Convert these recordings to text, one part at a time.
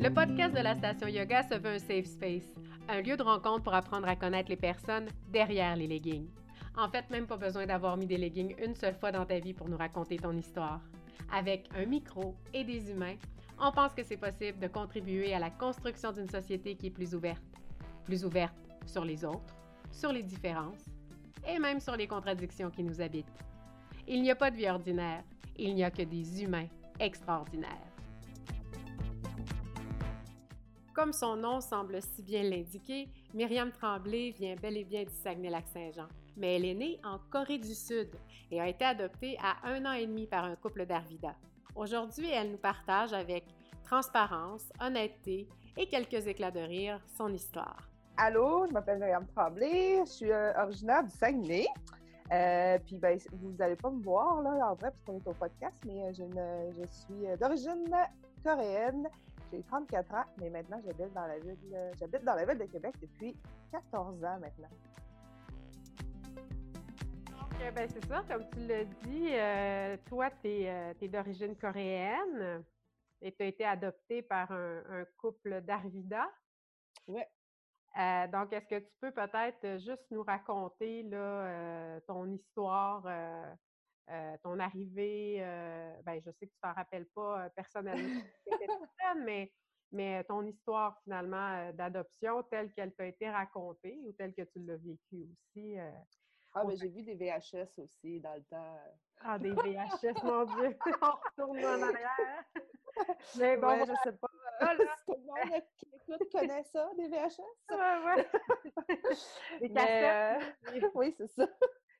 Le podcast de la station yoga se veut un safe space, un lieu de rencontre pour apprendre à connaître les personnes derrière les leggings. En fait, même pas besoin d'avoir mis des leggings une seule fois dans ta vie pour nous raconter ton histoire. Avec un micro et des humains, on pense que c'est possible de contribuer à la construction d'une société qui est plus ouverte. Plus ouverte sur les autres, sur les différences et même sur les contradictions qui nous habitent. Il n'y a pas de vie ordinaire, il n'y a que des humains extraordinaires. Comme son nom semble si bien l'indiquer, Myriam Tremblay vient bel et bien du Saguenay-Lac-Saint-Jean. Mais elle est née en Corée du Sud et a été adoptée à un an et demi par un couple d'Arvida. Aujourd'hui, elle nous partage avec transparence, honnêteté et quelques éclats de rire son histoire. Allô, je m'appelle Myriam Tremblay, je suis euh, originaire du Saguenay. Euh, puis ben, vous n'allez pas me voir là en vrai parce qu'on est au podcast, mais euh, je suis d'origine coréenne j'ai 34 ans, mais maintenant j'habite dans la ville, j'habite dans la ville de Québec depuis 14 ans maintenant. Donc, ben, c'est ça, comme tu l'as dit, euh, toi, tu es, euh, d'origine coréenne et tu as été adoptée par un, couple d'Arvida. Oui. Euh, donc, est-ce que tu peux peut-être juste nous raconter là, ton histoire euh, ton arrivée, euh, ben, je sais que tu t'en rappelles pas euh, personnellement, mais, mais ton histoire finalement d'adoption telle qu'elle t'a été racontée ou telle que tu l'as vécue aussi. ah, mais j'ai vu des VHS aussi dans le temps. Ah, des VHS, mon Dieu! On retourne en arrière. Mais bon, je sais pas. tout le monde qui écoute connaît ça, des VHS. Ouais, ouais. des cassettes. oui, c'est ça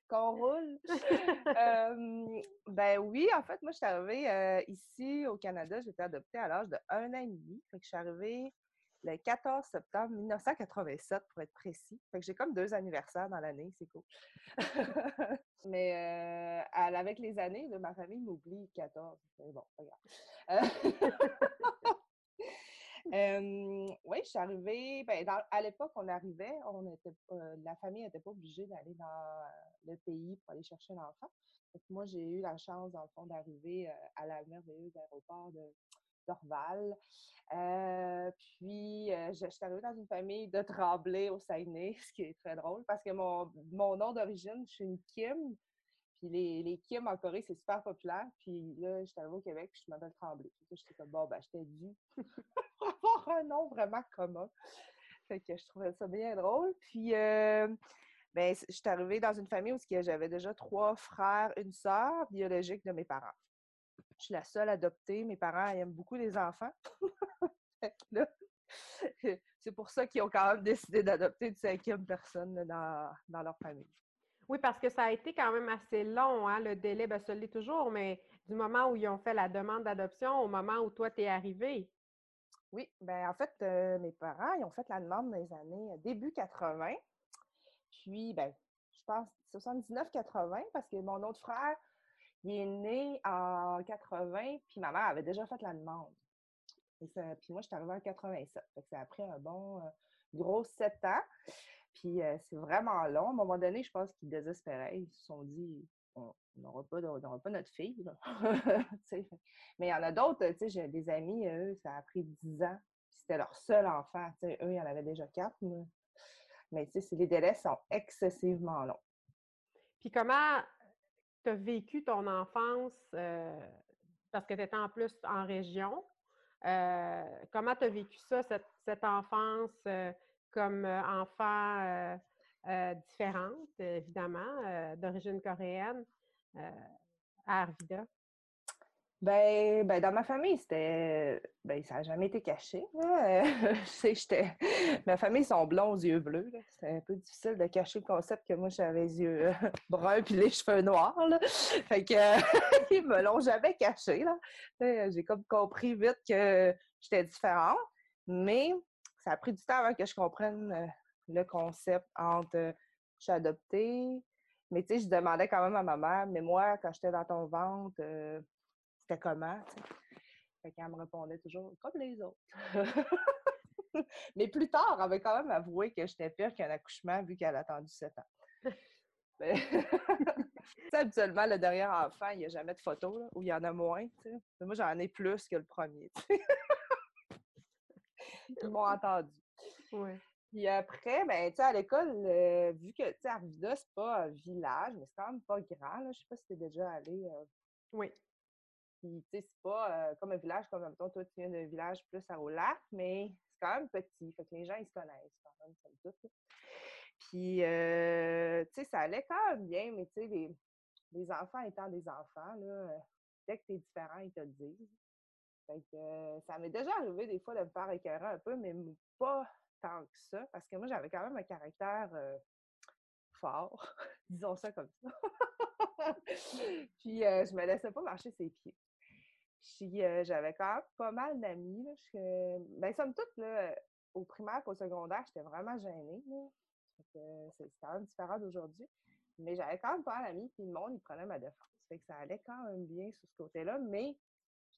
qu'on roule. ben oui, en fait, moi, je suis arrivée euh, ici au Canada, j'ai été adoptée à l'âge de un an et demi. Fait que je suis arrivée le 14 septembre 1987, pour être précis. Fait que j'ai comme deux anniversaires dans l'année, c'est cool. Mais euh, avec les années, ma famille m'oublie 14. Mais bon, regarde. oui, je suis arrivée. Ben, à l'époque, on arrivait, on était, euh, la famille n'était pas obligée d'aller dans le pays pour aller chercher l'enfant. Moi, j'ai eu la chance, d'arriver euh, à la merveilleuse aéroport d'Orval. Euh, puis, je, suis arrivée dans une famille de Tremblay au Saguenay, ce qui est très drôle parce que mon, mon nom d'origine, je suis une Kim. Puis les, les Kim en Corée, c'est super populaire. Puis là, j'étais arrivée au Québec, puis je m'appelle Tremblay. Puis j'étais comme, bon, ben, j'étais due pour avoir un nom vraiment commun. Fait que je trouvais ça bien drôle. Puis, euh, ben, je suis arrivée dans une famille où j'avais déjà trois frères, une sœur biologique de mes parents. Je suis la seule adoptée. Mes parents aiment beaucoup les enfants. c'est pour ça qu'ils ont quand même décidé d'adopter une cinquième personne dans, dans leur famille. Oui, parce que ça a été quand même assez long, hein, le délai, bien, ça l'est toujours, mais du moment où ils ont fait la demande d'adoption au moment où toi, tu es arrivé. Oui, bien, en fait, euh, mes parents, ils ont fait la demande dans les années euh, début 80. Puis, ben, je pense 79-80, parce que mon autre frère, il est né en 80, puis ma mère avait déjà fait la demande. Et puis moi, je suis arrivée en 87. Fait que ça a pris un bon euh, gros sept ans. Puis c'est vraiment long. À un moment donné, je pense qu'ils désespéraient. Ils se sont dit, on n'aura pas, pas, notre fille. Mais il y en a d'autres, j'ai des amis, eux, ça a pris dix ans. C'était leur seul enfant. Eux, il y en avait déjà quatre. Mais les délais sont excessivement longs. Puis comment tu as vécu ton enfance, parce que tu étais en plus en région, comment tu as vécu ça, cette enfance comme enfant différente, évidemment, d'origine coréenne, à Arvida? Ben, ben, dans ma famille, c'était. Ben, ça n'a jamais été caché. j'étais. Ma famille sont blonds aux yeux bleus. C'est un peu difficile de cacher le concept que moi, j'avais les yeux bruns puis les cheveux noirs. Là. Fait ils me l'ont jamais caché. J'ai comme compris vite que j'étais différente. Mais ça a pris du temps avant que je comprenne euh, le concept entre euh, je suis adoptée, mais tu sais, je demandais quand même à ma mère, mais moi, quand j'étais dans ton ventre, euh, c'était comment, tu Fait qu'elle me répondait toujours comme les autres. mais plus tard, elle avait quand même avoué que j'étais pire qu'un accouchement vu qu'elle a attendu sept ans. Mais... habituellement, le dernier enfant, il n'y a jamais de photo, ou il y en a moins. Moi, j'en ai plus que le premier. Ils m'ont entendu. Ouais. Puis après, ben, tu sais, à l'école, euh, vu que, tu sais, Arvida, c'est pas un village, mais c'est quand même pas grand, là. Je sais pas si t'es déjà allé. euh, Oui. puis, tu sais, c'est pas euh, comme un village, comme, mettons, toi, tu viens d'un village plus à au lac, mais c'est quand même petit. Fait que les gens, ils se connaissent quand même, somme toute, là. Puis, tu sais, ça allait quand même bien, mais tu sais, les, les enfants étant des enfants, là, dès que t'es différent, ils te le disent. Fait que euh, ça m'est déjà arrivé des fois de me faire écœurer un peu, mais pas tant que ça, parce que moi, j'avais quand même un caractère euh, fort, disons ça comme ça. Puis, euh, je me laissais pas marcher ses pieds. Puis, euh, j'avais quand même pas mal d'amis. Je- Ben, somme toute, là, au primaire qu'au secondaire, j'étais vraiment gênée. c'est quand même différent d'aujourd'hui. Mais j'avais quand même pas mal d'amis, puis le monde, il prenait ma défense. Fait que ça allait quand même bien sur ce côté-là, mais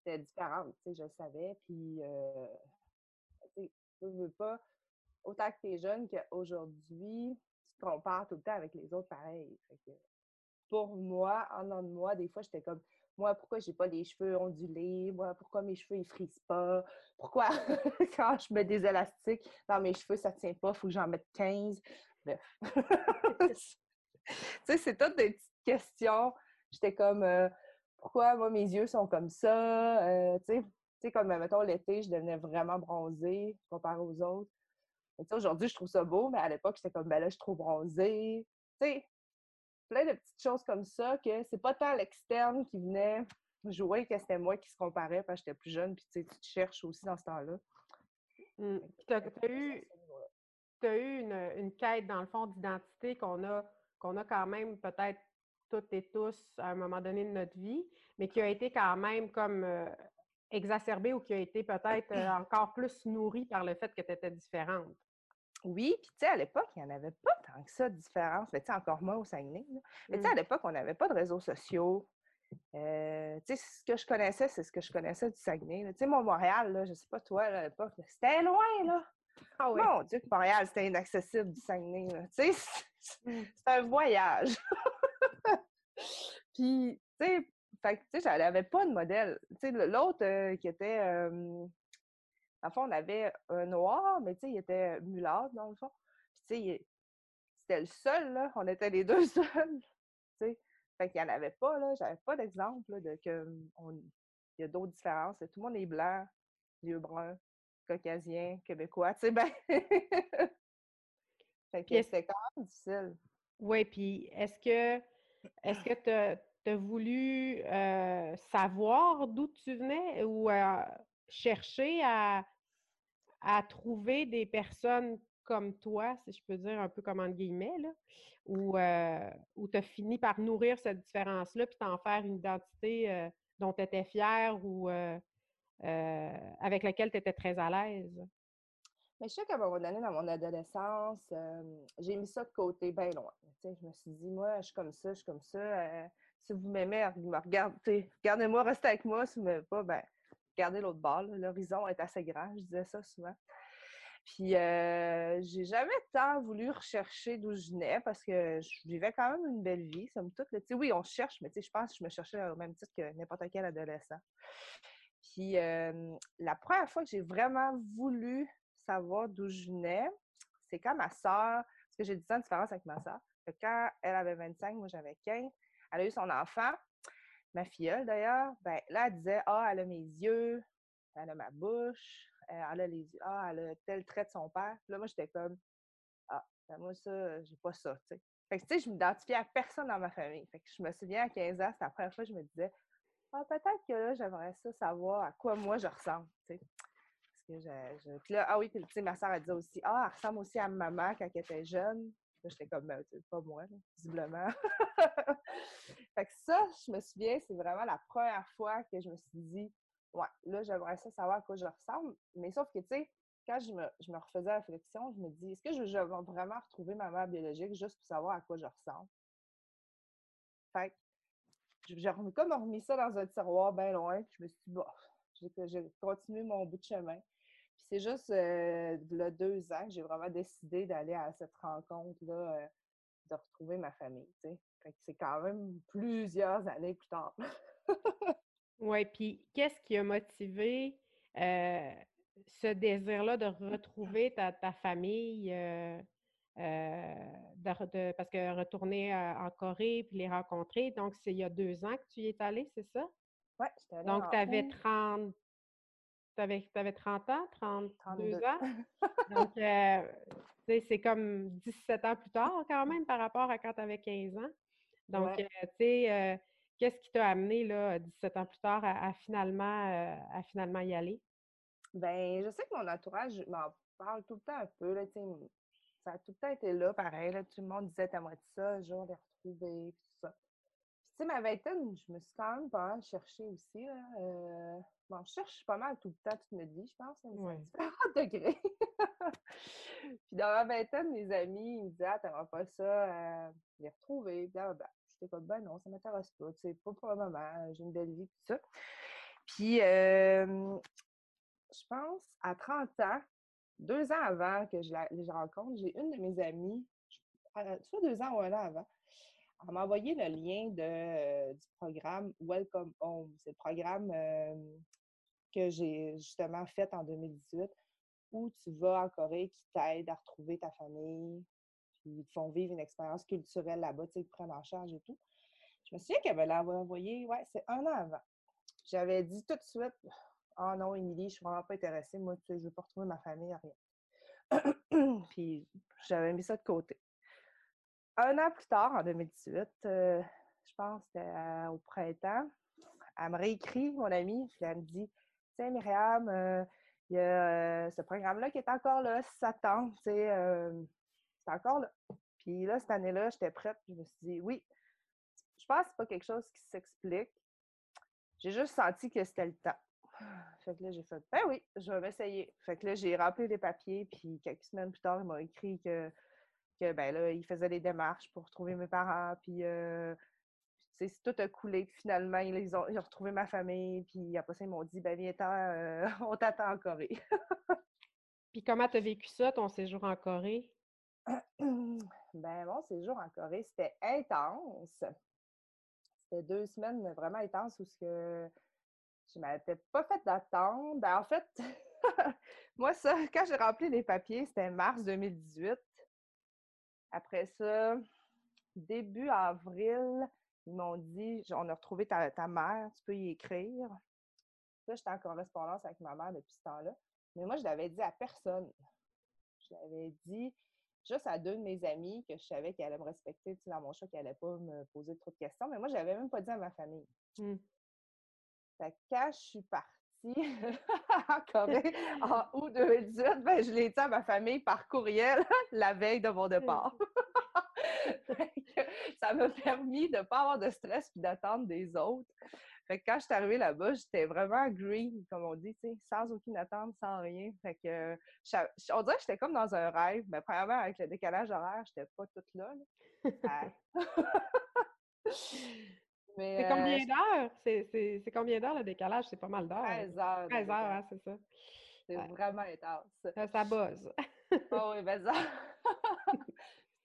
j'étais différente, tu sais, je le savais. Puis, euh, tu veux, pas, autant que tu es jeune qu'aujourd'hui, tu te compares tout le temps avec les autres pareil. Fait que pour moi, en dedans de moi, des fois, j'étais comme, moi, pourquoi j'ai pas les cheveux ondulés? Moi, pourquoi mes cheveux, ils frisent pas? Pourquoi, quand je mets des élastiques dans mes cheveux, ça tient pas, faut que j'en mette 15? Bref. tu sais, c'est toutes des petites questions. J'étais comme, pourquoi, moi, mes yeux sont comme ça? Euh, tu sais, comme, mettons, l'été, je devenais vraiment bronzée comparé aux autres. Mais tu sais, Aujourd'hui, je trouve ça beau, mais à l'époque, j'étais comme, ben là, je suis trop bronzée. Tu sais, plein de petites choses comme ça que c'est pas tant l'externe qui venait jouer que c'était moi qui se comparait parce que j'étais plus jeune, puis tu te cherches aussi dans ce temps-là. Mm. Eu, niveau-là. tu as eu une, une quête, dans le fond, d'identité qu'on a, qu'on a quand même peut-être toutes et tous à un moment donné de notre vie, mais qui a été quand même comme euh, exacerbée ou qui a été peut-être euh, encore plus nourrie par le fait que tu étais différente. Oui, puis tu sais, à l'époque, il n'y en avait pas tant que ça de différence. Mais tu sais, encore moins au Saguenay. là. Mais tu sais, à Mm. l'époque, on n'avait pas de réseaux sociaux. Euh, tu sais, ce que je connaissais, c'est ce que je connaissais du Saguenay. Tu sais, moi, Montréal, là, je sais pas toi, là, à l'époque, c'était loin, là. Ah oui. Mon Dieu, que Montréal, c'était inaccessible du Saguenay. là. Tu sais, Mm. c'est un voyage. Puis, tu sais, fait que, tu sais, j'avais pas de modèle. Tu sais, l'autre euh, qui était. Euh, dans le fond, on avait un noir, mais tu sais, il était mulâtre, dans le fond. Puis, tu sais, c'était le seul, là. On était les deux seuls. Tu sais. Fait qu'il n'y en avait pas, là. J'avais pas d'exemple, là, de que on- il y a d'autres différences. Tout le monde est blanc, yeux bruns, caucasien, québécois. Tu sais, ben. fait que c'était quand même difficile. Oui, puis est-ce que est-ce que tu as, voulu euh, savoir d'où tu venais ou euh, chercher à, trouver des personnes comme toi, si je peux dire un peu comme entre guillemets, là, ou euh, ou tu as fini par nourrir cette différence-là puis t'en faire une identité dont tu étais fière ou avec laquelle tu étais très à l'aise? Mais je sais qu'à un moment donné, dans mon adolescence, j'ai mis ça de côté bien loin. Je me suis dit, moi, je suis comme ça, je suis comme ça. Si vous m'aimez, me regardez, regardez-moi, restez avec moi. Si vous m'aimez pas, ben, regardez l'autre bord. L'horizon est assez grand, je disais ça souvent. Puis, euh, j'ai jamais tant voulu rechercher d'où je venais parce que je vivais quand même une belle vie, somme toute. oui, on cherche, mais je pense que je me cherchais au même titre que n'importe quel adolescent. Puis, euh, la première fois que j'ai vraiment voulu savoir d'où je venais, c'est quand ma sœur, parce que j'ai 10 ans de différence avec ma sœur, quand elle avait 25, moi j'avais 15, elle a eu son enfant, ma filleule d'ailleurs, ben là, elle disait Ah, elle a mes yeux, elle a ma bouche, euh, elle a les yeux, ah, elle a tel trait de son père. Puis là, moi, j'étais comme Ah, ben moi, ça, j'ai pas ça, tu sais. Fait que, tu sais, je m'identifiais à personne dans ma famille. Fait que je me souviens, à 15 ans, c'était la première fois que je me disais Ah, peut-être que là, j'aimerais ça savoir à quoi moi je ressemble, tu sais. Puis là, ah oui, puis ma soeur, elle disait aussi Ah, elle ressemble aussi à ma maman quand elle était jeune. J'étais comme, ben, pas moi, là, visiblement. fait que ça, je me souviens, c'est vraiment la première fois que je me suis dit, ouais, là, j'aimerais ça savoir à quoi je ressemble. Mais sauf que, tu sais, quand je me, je me refaisais la réflexion, je me dis, est-ce que je, je vais vraiment retrouver ma mère biologique juste pour savoir à quoi je ressemble? Fait que j'ai comme remis ça dans un tiroir bien loin, puis je me suis dit, bon, j'ai continué mon bout de chemin. Puis c'est juste euh, le deux ans que j'ai vraiment décidé d'aller à cette rencontre-là, euh, de retrouver ma famille, tu sais. Fait que c'est quand même plusieurs années plus tard. Oui, puis qu'est-ce qui a motivé, euh, ce désir-là de retrouver ta, ta famille, euh, de, parce que retourner en Corée puis les rencontrer, donc c'est il y a deux ans que tu y es allé, c'est ça? Oui, j'étais allée Donc, tu avais août 30, t'avais, t'avais 30 ans, 32 32. ans. Donc, euh, tu c'est comme 17 ans plus tard quand même par rapport à quand tu avais 15 ans. Donc, Ouais. euh, tu sais, euh, qu'est-ce qui t'a amené, là, 17 ans plus tard, à, à finalement, euh, à finalement y aller? Ben, je sais que mon entourage m'en parle tout le temps un peu, là, tu sais, ça a tout le temps été là, pareil, là, tout le monde disait, t'aimerais ça, un jour les retrouver, puis tout ça. Puis, tu sais, ma vingtaine, je me suis quand même pas mal cherchée aussi, là. euh, bon, je cherche pas mal tout le temps, toute notre vie, je pense, hein, mais c'est à Ouais. différents degrés. Puis dans ma vingtaine, mes amis, ils me disaient, ah, t'aimerais pas ça, euh, les retrouver, blablabla. J'étais comme, ben non, ça m'intéresse pas, tu sais, pas pour le moment, j'ai une belle vie, tout ça. Puis, euh, je pense, à 30 ans, deux ans avant que je la, je rencontre, j'ai une de mes amies, euh, soit deux ans ou un an avant, elle m'a envoyé le lien de, euh, du programme Welcome Home. C'est le programme euh, que j'ai justement fait en 2018 où tu vas en Corée qui t'aide à retrouver ta famille, puis ils te font vivre une expérience culturelle là-bas, tu sais, ils te prennent en charge et tout. Je me souviens qu'elle me l'a envoyé, ouais, c'est un an avant. J'avais dit tout de suite, ah non, Émilie, je suis vraiment pas intéressée, moi, tu sais, je veux pas retrouver ma famille, rien. puis j'avais mis ça de côté. Un an plus tard, en 2018, euh, je pense que c'était euh, au printemps, elle me réécrit, mon amie, puis elle me dit Tiens, Myriam, euh, il y a ce programme-là qui est encore là, ça te tente, tu sais, c'est encore là. Puis là, cette année-là, j'étais prête, puis je me suis dit Oui, je pense que c'est pas quelque chose qui s'explique. J'ai juste senti que c'était le temps. Fait que là, j'ai fait Ben oui, je vais m'essayer. Fait que là, j'ai rempli les papiers, puis quelques semaines plus tard, il m'a écrit que que ben là, il faisait les démarches pour retrouver mes parents, puis euh, sais, tout a coulé, puis finalement, ils ont, ils ont retrouvé ma famille, puis après ça, ils m'ont dit, ben viens-t'en, euh, on t'attend en Corée. Puis comment tu as vécu ça, ton séjour en Corée? ben mon séjour en Corée, c'était intense. C'était deux semaines vraiment intenses où ce que je m'étais pas fait d'attendre. Ben, en fait, moi, ça, quand j'ai rempli les papiers, c'était mars 2018. Après ça, début avril, ils m'ont dit on a retrouvé ta, ta mère, tu peux y écrire. Là, j'étais en correspondance avec ma mère depuis ce temps-là. Mais moi, je l'avais dit à personne. Je l'avais dit juste à deux de mes amis que je savais qu'elle allait me respecter tu sais, dans mon choix, qu'elle n'allait pas me poser trop de questions. Mais moi, je l'avais même pas dit à ma famille. Hmm. Fait que quand je suis partie en Corée en août 2018, ben, je l'ai dit à ma famille par courriel la veille de mon départ. Ça m'a permis de ne pas avoir de stress puis d'attendre des autres. Fait que quand je suis arrivée là-bas, j'étais vraiment green, comme on dit, sans aucune attente, sans rien. Fait que j'a- on dirait que j'étais comme dans un rêve. Mais premièrement, avec le décalage horaire, j'étais pas toute là. là. C'est euh, combien d'heures? C'est, combien d'heures le décalage? C'est pas mal d'heures. 13 heures. de 13 heures, hein, c'est ça. C'est Ouais. vraiment intense. Ça, ça buzz. Ah oui, ben ça. tu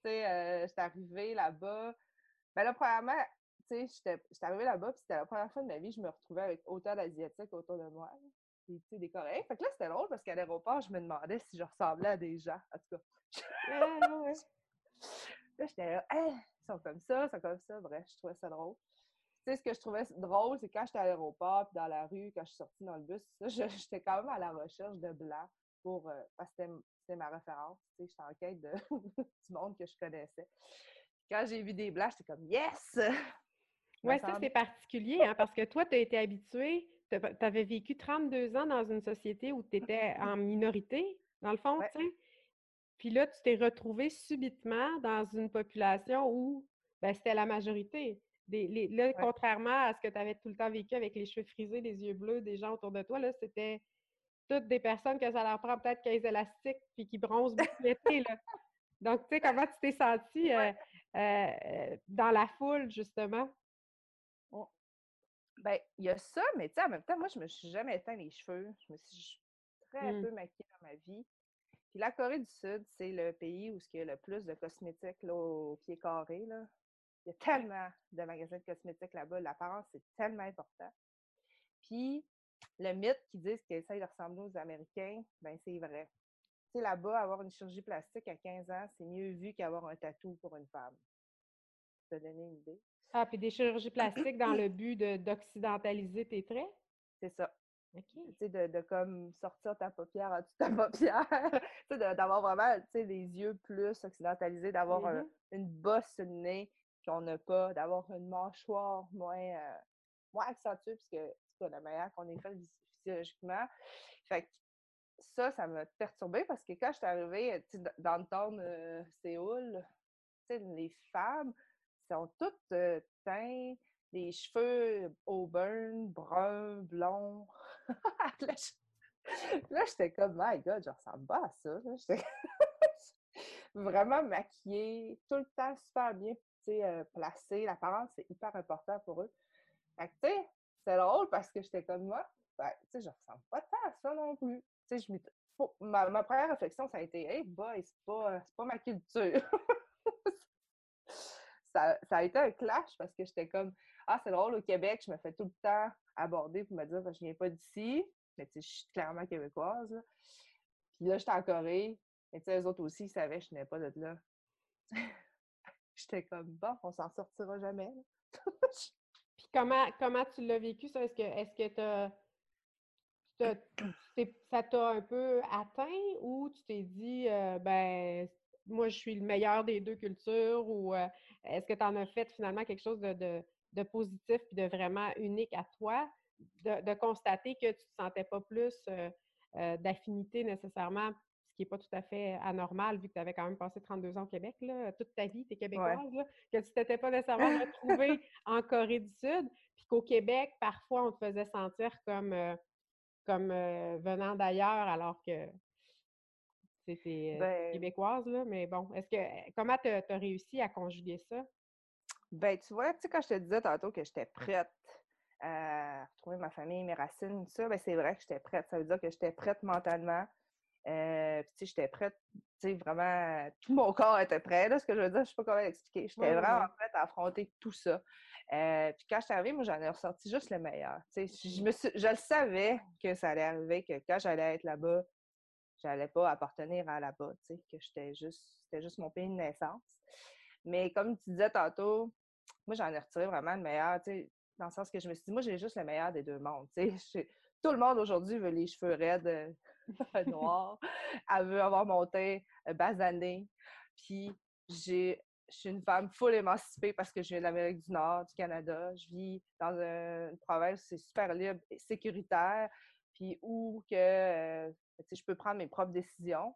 sais, euh, j'étais arrivée là-bas. Ben là, premièrement, tu sais, j'étais arrivée là-bas, puis c'était la première fois de ma vie que je me retrouvais avec autant d'Asiatiques autour de moi. Puis, tu sais, des Coréens. Fait que là, c'était drôle parce qu'à l'aéroport, je me demandais si je ressemblais à des gens. En tout cas, Ah, ouais. là, j'étais là, Hein, ils sont comme ça, ils sont comme ça. Bref, je trouvais ça drôle. Tu sais, ce que je trouvais drôle, c'est quand j'étais à l'aéroport, puis dans la rue, quand je suis sortie dans le bus, j'étais quand même à la recherche de blancs pour, euh, parce que c'était ma référence. Tu sais, j'étais en quête de, du monde que je connaissais. Quand j'ai vu des blancs, j'étais comme yes! Ouais, ça, c'est particulier, hein, parce que toi, tu as été habitué, tu avais vécu 32 ans dans une société où tu étais en minorité, dans le fond, Ouais. tu sais. Puis là, tu t'es retrouvé subitement dans une population où ben, c'était la majorité. Des, les- là, contrairement à ce que tu avais tout le temps vécu avec les cheveux frisés, les yeux bleus, des gens autour de toi, là, c'était toutes des personnes que ça leur prend peut-être 15 élastiques puis qui bronzent beaucoup l'été, là. Donc, tu sais, comment tu t'es sentie euh, euh, euh, dans la foule, justement? Ben, il y a ça, mais tu sais, en même temps, moi, je me suis jamais éteint les cheveux. Je me suis très Mm. peu maquillée dans ma vie. Puis la Corée du Sud, c'est le pays où il y a le plus de cosmétiques là, au pied carré. Là. Il y a tellement de magasins de cosmétiques là-bas. L'apparence, c'est tellement important. Puis, le mythe qui dit qu'ils essayent de ressembler aux Américains, ben c'est vrai. Tu sais, là-bas, avoir une chirurgie plastique à 15 ans, c'est mieux vu qu'avoir un tatou pour une femme. Ça te donner une idée? Ah, puis des chirurgies plastiques dans le but d'occidentaliser tes traits? C'est ça. Tu sais, de, de, comme sortir ta paupière en dessous de ta paupière. tu sais, d'avoir vraiment, tu sais, des yeux plus occidentalisés, d'avoir mm-hmm. une bosse sur le nez qu'on n'a pas, d'avoir une mâchoire moins, euh, moins accentuée, puisque c'est pas la manière qu'on est fait physiologiquement. Fait que ça, ça m'a perturbée parce que quand je suis arrivée dans le temps de Séoul, les femmes sont toutes euh, teintes, les cheveux auburn, brun, blond. là, j'étais comme, my God, je ressemble pas à ça. Vraiment maquillée, tout le temps super bien euh, placée. L'apparence, c'est hyper important pour eux. Fait tu sais, c'est drôle parce que j'étais comme moi. Ben, tu sais, je ressemble pas tant à ça non plus. Tu sais, ma, ma, première réflexion, ça a été, hey boy, c'est pas, pas ma culture. ça, ça, a été un clash parce que j'étais comme, ah, c'est drôle, au Québec, je me fais tout le temps aborder pour me dire que je viens pas d'ici. Mais tu sais, je suis clairement québécoise. Puis là, j'étais en Corée. Mais tu sais, eux autres aussi, ils savaient que je venais pas de là. J'étais comme, bon, on s'en sortira jamais. Puis comment, comment tu l'as vécu, ça? Est-ce que est-ce que ça t'a un peu atteint ou tu t'es dit, euh, ben, moi, je suis le meilleur des deux cultures ou euh, est-ce que tu en as fait finalement quelque chose de, de positif et de vraiment unique à toi, de, constater que tu ne te sentais pas plus euh, d'affinité nécessairement, ce qui n'est pas tout à fait anormal vu que tu avais quand même passé 32 ans au Québec, là, toute ta vie, tu es québécoise, que tu ne t'étais pas nécessairement retrouvée en Corée du Sud, puis qu'au Québec, parfois, on te faisait sentir comme, euh, comme venant d'ailleurs alors que c'était ben québécoise, là, mais bon, est-ce que comment tu as réussi à conjuguer ça? Ben, tu vois, tu sais, quand je te disais tantôt que j'étais prête à retrouver ma famille, mes racines, tout ça, ben, c'est vrai que j'étais prête. Ça veut dire que j'étais prête mentalement. Euh, puis, tu sais, j'étais prête, tu sais, vraiment, tout mon corps était prêt, là, ce que je veux dire, je sais pas comment l'expliquer. J'étais vraiment prête à affronter tout ça. Euh, puis quand je suis arrivée, moi, j'en ai ressorti juste le meilleur. Tu sais, je, me je le savais que ça allait arriver, que quand j'allais être là-bas, j'allais pas appartenir à là-bas, tu sais, que j'étais juste, c'était juste mon pays de naissance. Mais comme tu disais tantôt, moi, j'en ai retiré vraiment le meilleur, tu sais, dans le sens que je me suis dit, moi, j'ai juste le meilleur des deux mondes, tu sais. Tout le monde aujourd'hui veut les cheveux raides, euh, noirs. Elle veut avoir mon teint euh, basané. Puis, j'ai je suis une femme full émancipée parce que je viens de l'Amérique du Nord, du Canada. Je vis dans une province où c'est super libre et sécuritaire, puis où que, euh, je peux prendre mes propres décisions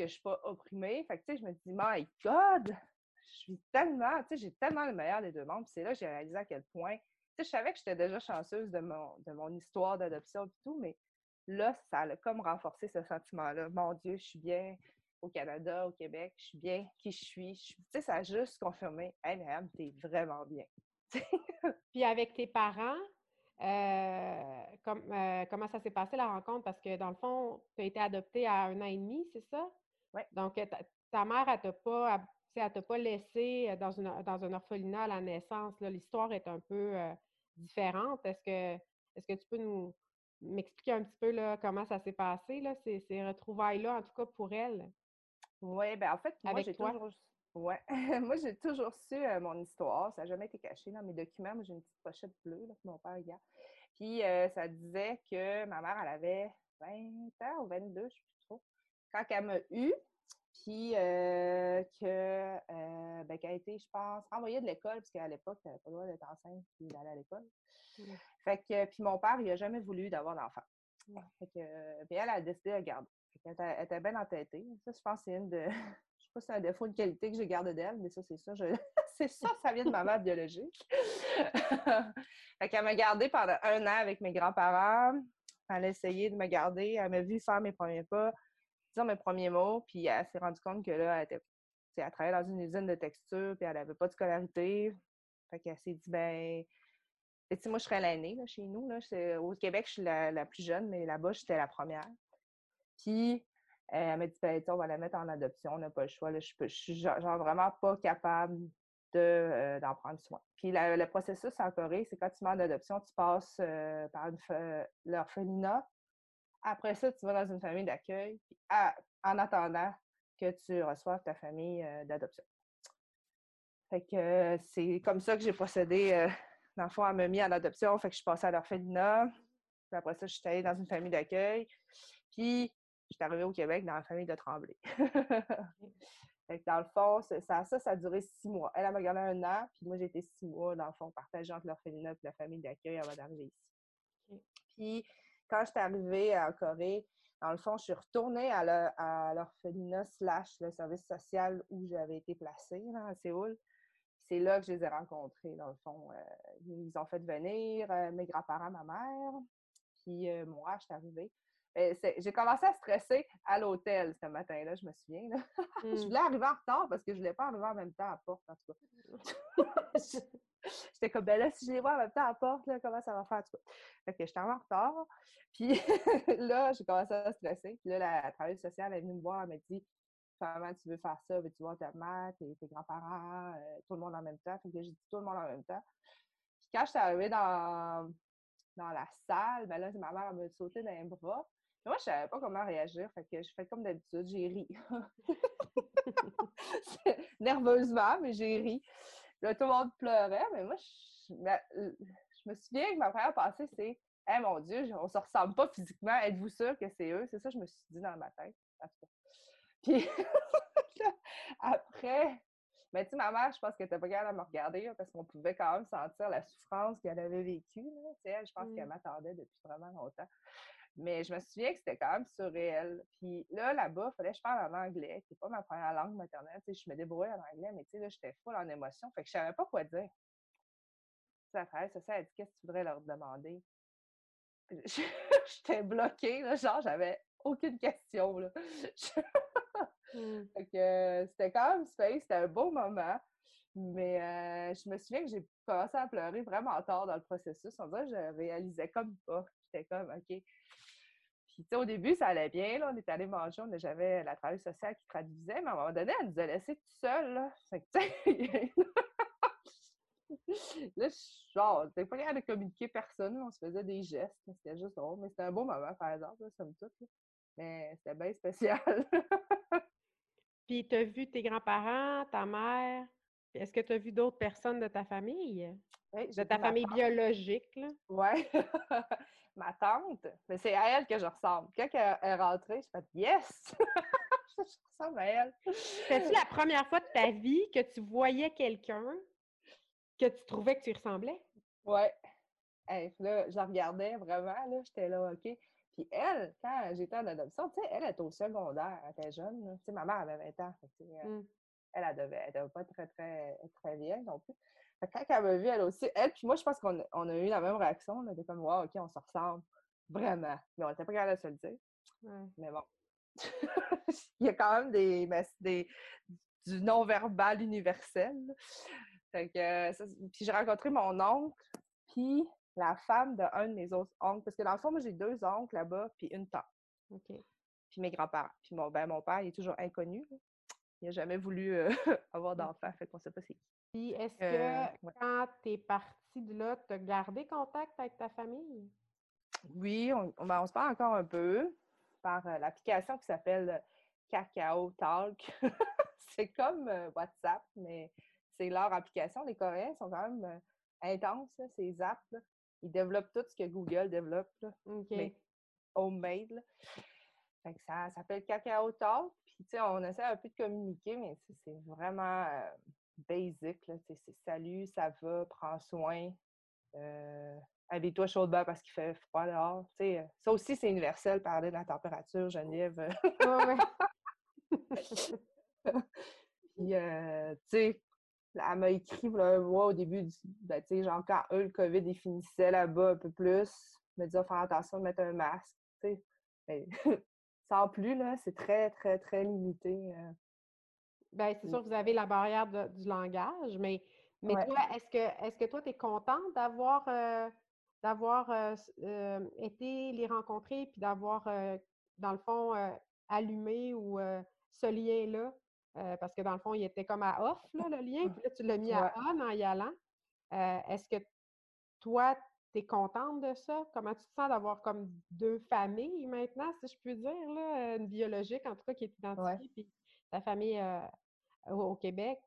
que je suis pas opprimée. Fait que, tu sais, je me dis, my God, je suis tellement, tu sais, j'ai tellement le meilleur des deux mondes. c'est là que j'ai réalisé à quel point, je savais que j'étais déjà chanceuse de mon, de mon histoire d'adoption et tout, mais là, ça a comme renforcé ce sentiment-là. Mon Dieu, je suis bien au Canada, au Québec, je suis bien qui je suis. tu sais, ça a juste confirmé, hey, t'es vraiment bien. Puis avec tes parents, euh, euh, comment ça s'est passé la rencontre? Parce que dans le fond, tu as été adoptée à un an et demi, c'est ça? Donc, ta, mère, elle t'a pas, t'a pas laissé euh, dans, une, dans un orphelinat à la naissance. L'histoire est un peu euh, différente. Est-ce que, est que tu peux nous m'expliquer un petit peu là, comment ça s'est passé, là, ces, ces retrouvailles-là, en tout cas pour elle? Oui, ben en fait, moi, j'ai toujours. Ouais. moi, j'ai toujours su euh, mon histoire. Ça n'a jamais été caché dans mes documents. Moi, j'ai une petite pochette bleue que mon père a. Puis, ça disait que ma mère, elle avait 20 ans ou 22, je ne sais plus trop quand elle m'a eu, puis euh, que, euh, ben, qu'elle a été, je pense, renvoyée de l'école, parce qu'à l'époque, elle n'avait pas le droit d'être enceinte et d'aller à l'école. Fait que, puis mon père, il n'a jamais voulu d'avoir d'enfant. Fait que, puis elle a décidé de garder. Elle était, était, bien entêtée. Ça, je pense, c'est une de. Je sais pas si c'est un défaut de qualité que je garde d'elle, mais ça, c'est ça. Je... c'est ça, ça vient de ma mère biologique. fait qu'elle m'a gardée pendant un an avec mes grands-parents. Elle a essayé de me garder. Elle m'a vu faire mes premiers pas dire mes premiers mots, puis elle s'est rendue compte que là, elle, était, travaillait dans une usine de texture, puis elle n'avait pas de scolarité. Fait qu'elle s'est dit, ben, tu moi, je serais l'aînée chez nous. Là. Au Québec, je suis la, plus jeune, mais là-bas, j'étais la première. Puis, elle m'a dit, ben, on va la mettre en adoption, on n'a pas le choix. Là. Je, je suis genre, vraiment pas capable d'en prendre soin. Puis le processus en Corée, c'est quand tu demandes l'adoption, tu passes par l'orphelinat. Après ça, tu vas dans une famille d'accueil en attendant que tu reçoives ta famille d'adoption. Fait que c'est comme ça que j'ai procédé. dans le fond, elle m'a mis en adoption. Fait que je suis passée à l'orphelinat. Puis après ça, je suis allée dans une famille d'accueil. Puis, je suis arrivée au Québec dans la famille de Tremblay. dans le fond, ça, ça, ça a duré six mois. Elle, m'a gardé un an, puis moi, j'ai été six mois, dans le fond, partagé entre l'orphelinat et la famille d'accueil avant d'arriver ici. Puis, quand je suis arrivée en Corée, dans le fond, je suis retournée à l'orphelinat slash le service social où j'avais été placée, à Séoul. C'est là que je les ai rencontrés, dans le fond. Euh, ils ont fait venir euh, mes grands-parents, ma mère, puis euh, moi, je suis arrivée. J'ai commencé à stresser à l'hôtel ce matin-là, je me souviens. je mmh. voulais arriver en retard parce que je ne voulais pas arriver en même temps à la porte, en tout cas. J'étais comme, ben là, si je les vois en même temps à la porte, comment ça va faire? En tout cas? Fait que j'étais en retard. Puis là, j'ai commencé à stresser. Puis là, la travailleuse sociale est venue me voir, elle m'a dit, comment tu veux faire ça? Veux-tu voir ta mère, tes, grands-parents, euh, tout le monde en même temps? Fait que j'ai dit tout le monde en même temps. Puis quand je suis arrivée dans, dans la salle, ben là, ma mère m'a sauté dans les bras. Moi, je savais pas comment réagir. Fait que je fais comme d'habitude, j'ai ri. Nerveusement, mais j'ai ri. Là, tout le monde pleurait, mais moi, je, euh, me souviens que ma première pensée, c'est Eh mon Dieu, on se ressemble pas physiquement. Êtes-vous sûr que c'est eux? C'est ça que je me suis dit dans ma tête. Puis après, mais tu sais, ma mère, je pense qu'elle était pas capable de me regarder parce qu'on pouvait quand même sentir la souffrance qu'elle avait vécue. je pense qu'elle mmh. m'attendait depuis vraiment longtemps. Mais je me souviens que c'était quand même surréel. Puis là, là-bas, il fallait que je parle en anglais, qui n'est pas ma première langue maternelle. Tu sais, je me débrouille en anglais, mais tu sais, là, j'étais full en émotion. Fait que je savais pas quoi dire. Ça fait ça, elle dit Qu'est-ce que tu voudrais leur demander? J'étais bloquée, là, genre, j'avais aucune question. Là. Mmh. fait que c'était quand même space, c'était un beau moment. Mais euh, je me souviens que j'ai commencé à pleurer vraiment tard dans le processus. On dirait que je réalisais comme pas. J'étais comme, OK, au début, ça allait bien. Là. On était allé manger, j'avais la travailleuse sociale qui traduisait, mais à un moment donné, elle nous a laissés tout seuls. Là, là genre, j'étais pas capable de communiquer personne. On se faisait des gestes. C'était juste drôle. Mais c'était un beau moment, par exemple, somme toute. Mais c'était bien spécial. Puis, tu as vu tes grands-parents, ta mère? Est-ce que tu as vu d'autres personnes de ta famille? Oui, de ta famille biologique, là? Oui. ma tante, mais c'est à elle que je ressemble. Quand elle est rentrée, je fais Yes! je ressemble à elle. C'était-tu la première fois de ta vie que tu voyais quelqu'un que tu trouvais que tu ressemblais? Oui. là, je la regardais vraiment, là, j'étais là, OK. Puis elle, quand j'étais en adoption, tu sais, elle était au secondaire, elle était jeune. Tu sais, ma mère avait 20 ans. Mmh. Elle, elle devait, elle devait pas être très, très, très vieille non plus. Quand elle m'a vu, elle aussi, elle, puis moi, je pense qu'on on a eu la même réaction, là, de comme, wow, OK, on se ressemble. Vraiment. Mais on n'était pas capable de se le dire. Mais bon. Il y a quand même des, des du non-verbal universel. Fait que, puis j'ai rencontré mon oncle, puis la femme d'un de mes autres oncles. Parce que dans le fond, moi, j'ai deux oncles là-bas, puis une tante. OK. Puis mes grands-parents. Puis mon, ben, mon père, il est toujours inconnu. Il n'a jamais voulu euh, avoir d'enfant, fait qu'on ne sait pas c'est qui. Puis est-ce que euh, quand tu es partie de là, tu as gardé contact avec ta famille? Oui, on, ben, on, se parle encore un peu par euh, l'application qui s'appelle Cacao Talk. c'est comme WhatsApp, mais c'est leur application. Les Coréens sont quand même intenses, ces apps. Ils développent tout ce que Google développe, mais homemade. ça s'appelle Cacao Talk on essaie un peu de communiquer, mais c'est vraiment euh, basic. C'est salut, ça va, prends soin. Euh, Habille-toi chaud de bain parce qu'il fait froid dehors. Euh, ça aussi, c'est universel, parler de la température, Geneviève. Puis, euh, tu sais, elle m'a écrit un mois au début, du, ben, tu sais, genre quand eux, le COVID, ils finissaient là-bas un peu plus, me dire faire attention de mettre un masque, tu sais. Sans plus, là, c'est très, très, très limité. Euh. Bien, c'est sûr que vous avez la barrière du langage, mais, mais toi, est-ce que, est que toi, tu es contente d'avoir euh, d'avoir euh, été les rencontrer puis d'avoir, dans le fond, allumé ou ce lien-là? Parce que dans le fond, il était comme à off, là, le lien, puis là, tu l'as mis à on en y allant. Est-ce que toi, tu es contente de ça? Comment tu te sens d'avoir comme deux familles maintenant, si je peux dire, là, une biologique en tout cas qui est identifiée, puis ta famille au, Québec?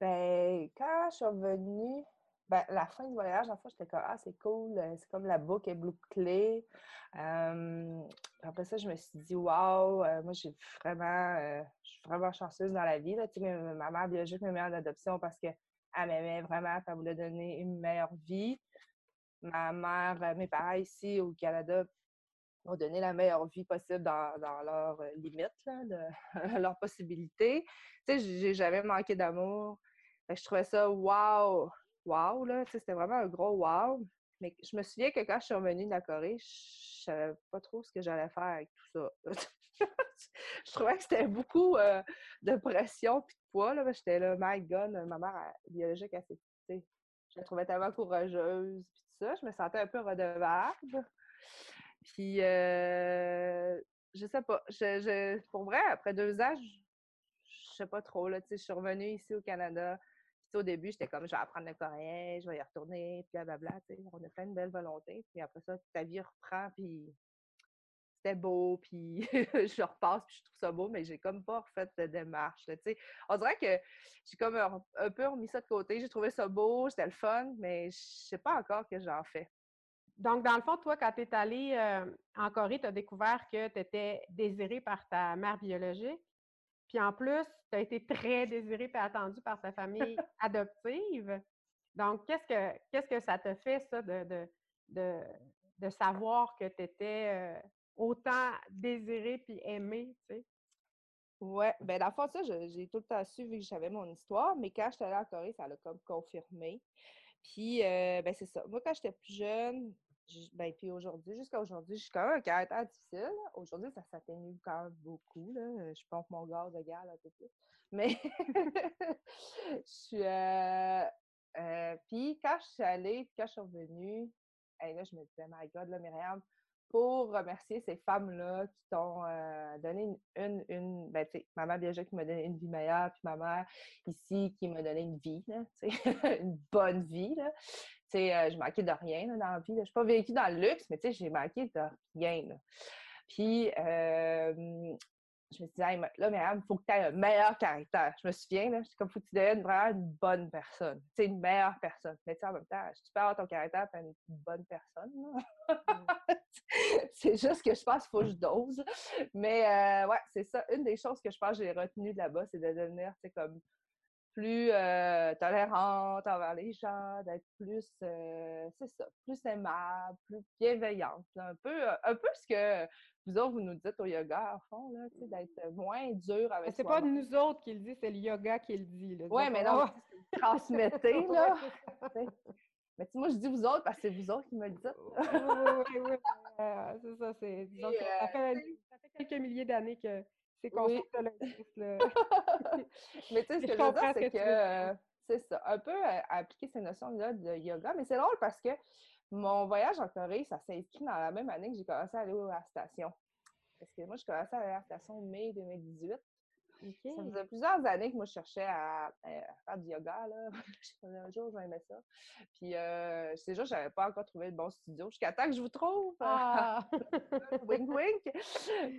Ben, quand je suis revenue, ben, la fin du voyage, en fait, j'étais comme Ah, c'est cool, c'est comme la boucle est bouclée. après ça, je me suis dit Waouh, moi, j'ai vraiment, je suis vraiment chanceuse dans la vie. Là. ma mère biologique m'a mis en adoption parce qu'elle m'aimait vraiment, elle voulait donner une meilleure vie. Ma mère, mes parents ici au Canada ont donné la meilleure vie possible dans, leurs limites, là, leurs possibilités. Tu sais, j'ai jamais manqué d'amour. Je trouvais ça wow, wow, là. C'était vraiment un gros wow. Mais je me souviens que quand je suis revenue de la Corée, je savais pas trop ce que j'allais faire avec tout ça. je trouvais que c'était beaucoup de pression et de poids. J'étais là, my God, ma mère biologique, elle s'est je la trouvais tellement courageuse, puis ça. Je me sentais un peu redevable. Puis, euh, je sais pas. Pour vrai, après deux ans, je, je sais pas trop. Là, je suis revenue ici au Canada. Puis, au début, j'étais comme, je vais apprendre le coréen, je vais y retourner, puis blablabla. On a plein de belles volontés. Puis après ça, ta vie reprend, puis c'était beau, puis je repasse, puis je trouve ça beau, mais j'ai comme pas refait de démarche. on dirait que j'ai comme un, peu remis ça de côté. J'ai trouvé ça beau, c'était le fun, mais je sais pas encore que j'en fais. Donc, dans le fond, toi, quand tu es allée euh, en Corée, tu as découvert que tu étais désirée par ta mère biologique. Puis en plus, tu as été très désirée et attendue par ta famille adoptive. Donc, qu'est-ce que qu'est-ce que ça te fait, ça, de, de, de, savoir que tu étais euh, autant désiré puis aimé, tu sais? Ouais, ben dans le ça, j'ai tout le temps su vu que j'avais mon histoire, mais quand j'étais allée en Corée, ça l'a comme confirmé. Puis, euh, ben c'est ça. Moi, quand j'étais plus jeune, ben puis aujourd'hui, jusqu'à aujourd'hui, je suis quand même un caractère difficile. Aujourd'hui, ça s'atténue quand même beaucoup. Là. Je pompe mon gaz égal un peu plus. Mais je suis. Euh, euh, puis quand je suis allée, quand je suis revenue, là, je me disais, my God, là, Myriam, pour remercier ces femmes-là qui t'ont euh, donné une, une, ben, tu sais, ma mère biologique qui m'a donné une vie meilleure, puis ma mère ici qui m'a donné une vie, une bonne vie. Là. Tu sais, euh, je manquais de rien dans la vie. Je n'ai pas vécu dans le luxe, mais tu sais, j'ai manqué de rien. Là. Puis, euh, je me suis dit, là, mais il faut que tu aies un meilleur caractère. Je me souviens, là, comme, faut que tu deviennes vraiment une bonne personne. Tu sais, une meilleure personne. Mais tu sais, en même temps, tu peux avoir ton caractère pour une bonne personne. Mm. c'est juste que je pense qu'il faut que je dose. Mais euh, ouais, c'est ça. Une des choses que je pense que j'ai retenues de là-bas, c'est de devenir, tu sais, comme plus euh, tolérante envers les gens, d'être plus, euh, c'est ça, plus aimable, plus bienveillante. Un peu, un peu ce que vous autres, vous nous dites au yoga, en fond, là, d'être moins dur avec C'est pas nous autres qui le dit, c'est le yoga qui le dit. Oui, mais non, transmettez, là. mais moi, je dis vous autres parce que c'est vous autres qui me le dites. oui, oui, oui. Euh, c'est ça, c'est... Fait, ça fait quelques milliers d'années que c'est oui. là. mais tu sais, ce que je veux dire, c'est que, euh, c'est ça, un peu euh, appliquer ces notions-là de yoga. Mais c'est drôle parce que mon voyage en Corée, ça s'inscrit dans la même année que j'ai commencé à aller à la station. Parce que moi, je commençais à aller à la station mai 2018. Ça faisait plusieurs années que moi, je cherchais à, faire du yoga. Là. un jour, j'aimais ça. Puis, euh, c'est juste, je n'avais pas encore trouvé le bon studio. Jusqu'à temps que je vous trouve. Ah! wink, wink.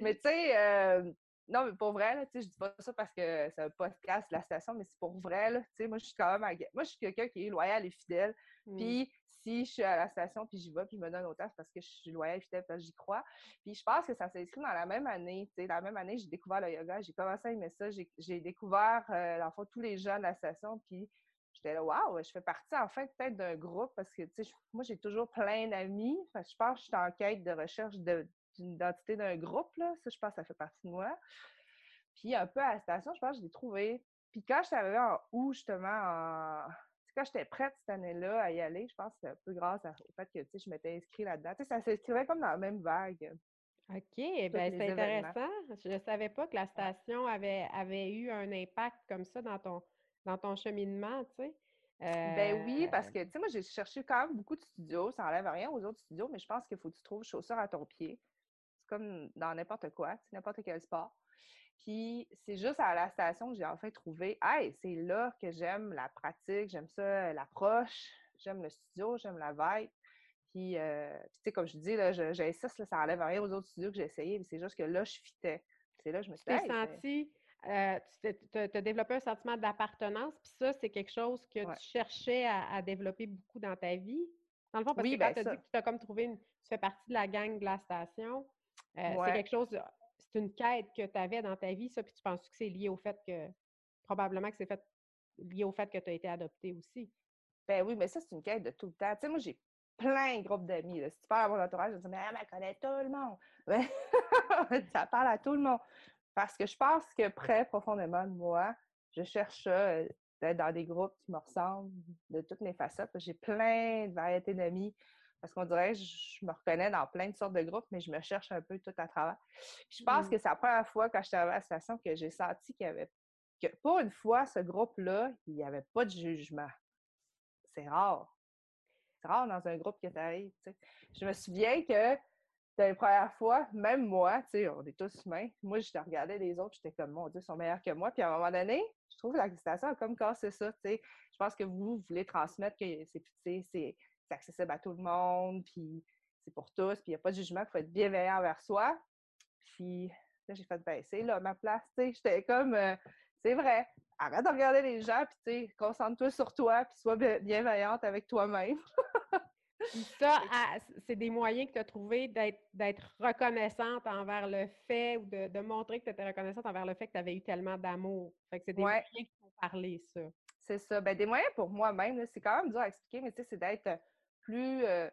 Mais tu sais, euh, non, mais pour vrai, là, je dis pas ça parce que c'est un podcast la station, mais c'est pour vrai. Là, moi, je suis quand même. Moi, je suis quelqu'un qui est loyal et fidèle. Mmh. Puis, si je suis à la station, puis j'y vais, puis je me donne autant, c'est parce que je suis loyale et fidèle, parce que j'y crois. Puis, je pense que ça s'inscrit dans la même année. sais, la même année, j'ai découvert le yoga. J'ai commencé à aimer ça. J'ai découvert, euh, tous les gens de la station. Puis, j'étais là, waouh, je fais partie enfin peut-être d'un groupe parce que, tu sais, moi, j'ai toujours plein d'amis. Je pense que je suis en quête de recherche de d'une identité d'un groupe, là. Ça, je pense que ça fait partie de moi. Puis un peu à la station, je pense que je l'ai trouvé. Puis quand je suis arrivée en août, justement, en... quand j'étais prête cette année-là à y aller, je pense que c'était un peu grâce au fait que je m'étais inscrite là-dedans. ça s'inscrivait comme dans la même vague. OK, bien c'est intéressant. Je ne savais pas que la station avait, avait eu un impact comme ça dans ton, dans ton cheminement, tu sais. Ben oui, parce euh que, tu sais, moi, j'ai cherché quand même beaucoup de studios. Ça n'enlève rien aux autres studios, mais je pense qu'il faut que tu trouves chaussures à ton pied comme dans n'importe quoi, n'importe quel sport. Puis c'est juste à la station que j'ai enfin trouvé, hey, c'est là que j'aime la pratique, j'aime ça, l'approche, j'aime le studio, j'aime la vibe. Puis, euh, tu sais, comme je dis, là, j'insiste, ça enlève rien aux autres studios que j'ai essayé, c'est juste que là, je fitais. C'est là que je me suis dit. senti, euh, tu as développé un sentiment d'appartenance, puis ça, c'est quelque chose que tu cherchais à, développer beaucoup dans ta vie? Dans le fond, parce que quand ben tu as dit que tu as comme trouvé une, tu fais partie de la gang de la station, euh, c'est quelque chose, c'est une quête que tu avais dans ta vie, ça, puis tu penses que c'est lié au fait que, probablement que c'est fait, lié au fait que tu as été adopté aussi. Ben oui, mais ça, c'est une quête de tout le temps. Tu sais, moi, j'ai plein de groupes d'amis. Si tu parles à mon entourage, je dis, mais elle connaît tout le monde. ça parle à tout le monde. Parce que je pense que près profondément de moi, je cherche euh, d'être dans des groupes qui me ressemblent de toutes les facettes. J'ai plein de variétés d'amis parce qu'on dirait que je me reconnais dans plein de sortes de groupes, mais je me cherche un peu tout à travers. Je pense mmh. que c'est la première fois quand j'étais arrivée à la station que j'ai senti qu'il y avait que pour une fois, ce groupe-là, il n'y avait pas de jugement. C'est rare. C'est rare dans un groupe que tu arrives. Je me souviens que la première fois, même moi, tu sais, on est tous humains. Moi, je regardais les autres, j'étais comme, mon Dieu, ils sont meilleurs que moi. Puis à un moment donné, je trouve que la station a comme cassé ça, tu sais. Je pense que vous, voulez transmettre que c'est accessible à tout le monde, puis c'est pour tous, puis il n'y a pas de jugement, il faut être bienveillant envers soi. Puis là, j'ai fait baisser, là, ma place, tu sais. J'étais comme, euh, c'est vrai, arrête de regarder les gens, puis tu sais, concentre-toi sur toi, puis sois bienveillante avec toi-même. ça, c'est des moyens que tu as trouvé d'être reconnaissante envers le fait ou de, montrer que tu étais reconnaissante envers le fait que tu avais eu tellement d'amour. Fait que c'est des moyens qui font parler, ça. C'est ça. Ben, des moyens pour moi-même, c'est quand même dur à expliquer, mais tu sais, c'est d'être plus, euh,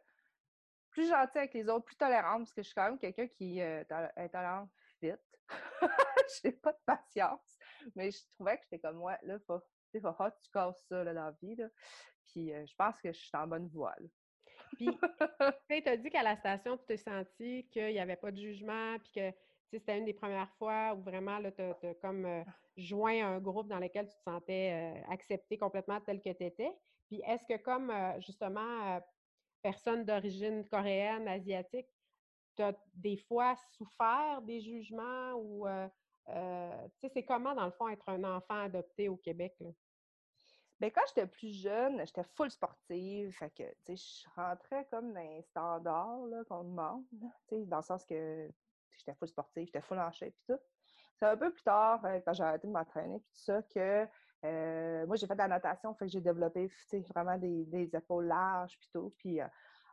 plus gentil avec les autres, plus tolérante, parce que je suis quand même quelqu'un qui euh, est tolérant vite. j'ai pas de patience. Mais je trouvais que j'étais comme, moi, là, faut, faut tu casses ça là, dans la vie. Là. Puis euh, je pense que je suis en bonne voie. Puis, tu as dit qu'à la station, tu t'es senti qu'il n'y avait pas de jugement, puis que c'était une des premières fois où vraiment, tu as, comme euh, joint un groupe dans lequel tu te sentais euh, accepté complètement tel que tu étais. Puis, est-ce que comme, euh, justement, personne d'origine coréenne, asiatique, tu as des fois souffert des jugements ou, tu sais, c'est comment, dans le fond, être un enfant adopté au Québec? Là? Bien, quand j'étais plus jeune, j'étais full sportive. Fait que, tu sais, je rentrais comme dans un standard qu'on demande. Tu sais, dans le sens que j'étais full sportive, j'étais full en shape et tout. C'est un peu plus tard, euh, quand j'ai arrêté de m'entraîner puis tout ça, que euh, moi, j'ai fait de la natation, fait que j'ai développé vraiment des, des, épaules larges puis tout. Puis euh,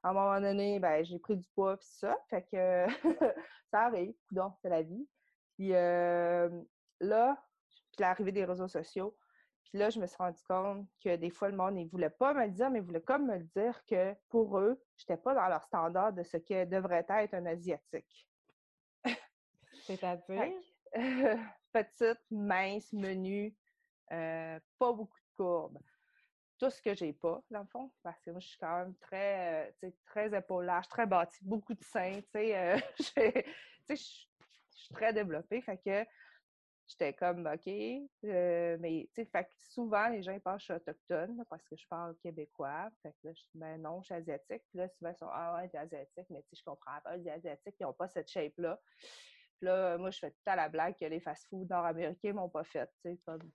à un moment donné, ben, j'ai pris du poids puis ça. Fait que ça arrive, donc c'est la vie. Puis là, puis l'arrivée des réseaux sociaux, puis là, je me suis rendu compte que des fois, le monde, ne voulait pas me le dire, mais il voulait comme me le dire que pour eux, je n'étais pas dans leur standard de ce que devrait être un Asiatique. C'est-à-dire? petite, mince, menu, euh, pas beaucoup de courbes. Tout ce que j'ai pas, dans le fond, parce que moi, je suis quand même très, euh, très épaulage, très bâtie, beaucoup de seins, tu sais, euh, je suis très développée. Fait que J'étais comme, OK. Euh, mais, tu sais, souvent, les gens, pensent que je suis autochtone parce que je parle québécois. Fait que là, je dis, ben non, je suis asiatique. Puis là, souvent, ils sont, ah ouais, t'es asiatique. Mais, tu sais, je comprends pas. Les Asiatiques, ils n'ont pas cette shape-là. Puis là, moi, je fais tout à la blague que les fast-foods nord-américains m'ont pas fait. Tu sais, comme,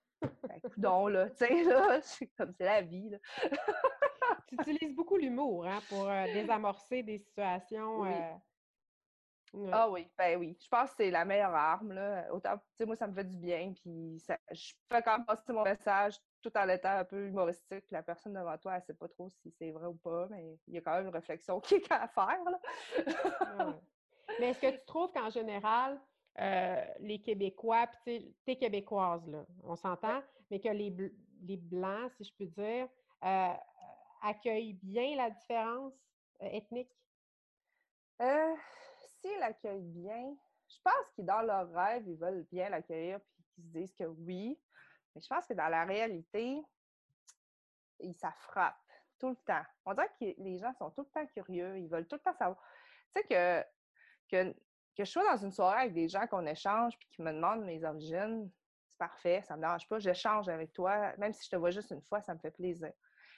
ben, coudon, là. Tu sais, là, comme c'est la vie, là. tu utilises beaucoup l'humour, hein, pour euh, désamorcer des situations. Euh, ah oui, ben oui. Je pense que c'est la meilleure arme. Là. Autant, tu sais, moi, ça me fait du bien. Puis ça, je fais quand même passer mon message tout en étant un peu humoristique. La personne devant toi, elle ne sait pas trop si c'est vrai ou pas, mais il y a quand même une réflexion qui est à faire. Là. Mais est-ce que tu trouves qu'en général, euh, les Québécois, puis tu es québécoise, là, on s'entend, mais que les, les Blancs, si je peux dire, euh, accueillent bien la différence euh, ethnique? S'ils l'accueillent bien, je pense qu'ils, dans leur rêve, ils veulent bien l'accueillir puis qu'ils se disent que oui. Mais je pense que dans la réalité, ça frappe tout le temps. On dirait que les gens sont tout le temps curieux, ils veulent tout le temps savoir. Tu sais que, que, que je sois dans une soirée avec des gens qu'on échange puis qui me demandent mes origines, c'est parfait, ça me dérange pas, j'échange avec toi, même si je te vois juste une fois, ça me fait plaisir.